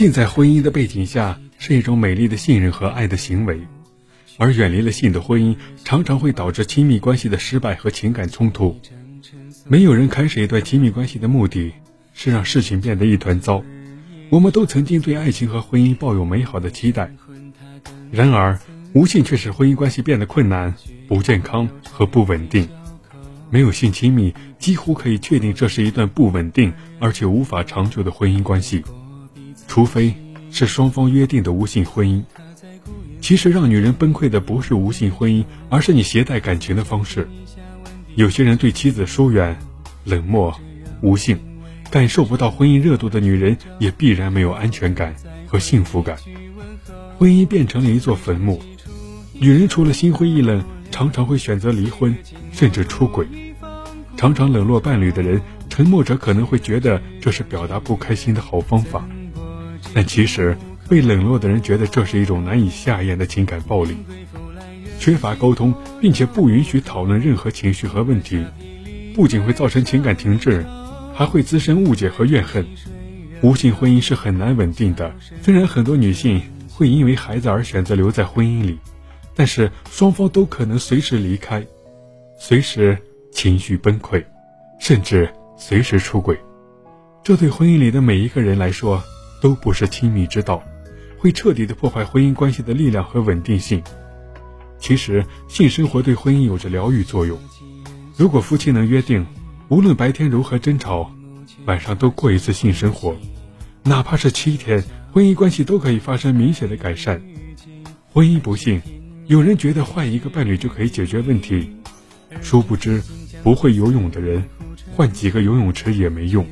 性在婚姻的背景下是一种美丽的信任和爱的行为，而远离了性的婚姻常常会导致亲密关系的失败和情感冲突。没有人开始一段亲密关系的目的是让事情变得一团糟。我们都曾经对爱情和婚姻抱有美好的期待，然而无性却使婚姻关系变得困难、不健康和不稳定。没有性亲密，几乎可以确定这是一段不稳定而且无法长久的婚姻关系。除非是双方约定的无性婚姻。其实让女人崩溃的不是无性婚姻，而是你携带感情的方式。有些人对妻子疏远、冷漠、无性，感受不到婚姻热度的女人，也必然没有安全感和幸福感。婚姻变成了一座坟墓，女人除了心灰意冷，常常会选择离婚，甚至出轨。常常冷落伴侣的人，沉默者可能会觉得这是表达不开心的好方法。但其实，被冷落的人觉得这是一种难以下咽的情感暴力。缺乏沟通，并且不允许讨论任何情绪和问题，不仅会造成情感停滞，还会滋生误解和怨恨。无性婚姻是很难稳定的。虽然很多女性会因为孩子而选择留在婚姻里，但是双方都可能随时离开，随时情绪崩溃，甚至随时出轨。这对婚姻里的每一个人来说。都不是亲密之道，会彻底的破坏婚姻关系的力量和稳定性。其实，性生活对婚姻有着疗愈作用。如果夫妻能约定，无论白天如何争吵，晚上都过一次性生活，哪怕是七天，婚姻关系都可以发生明显的改善。婚姻不幸，有人觉得换一个伴侣就可以解决问题，殊不知，不会游泳的人，换几个游泳池也没用。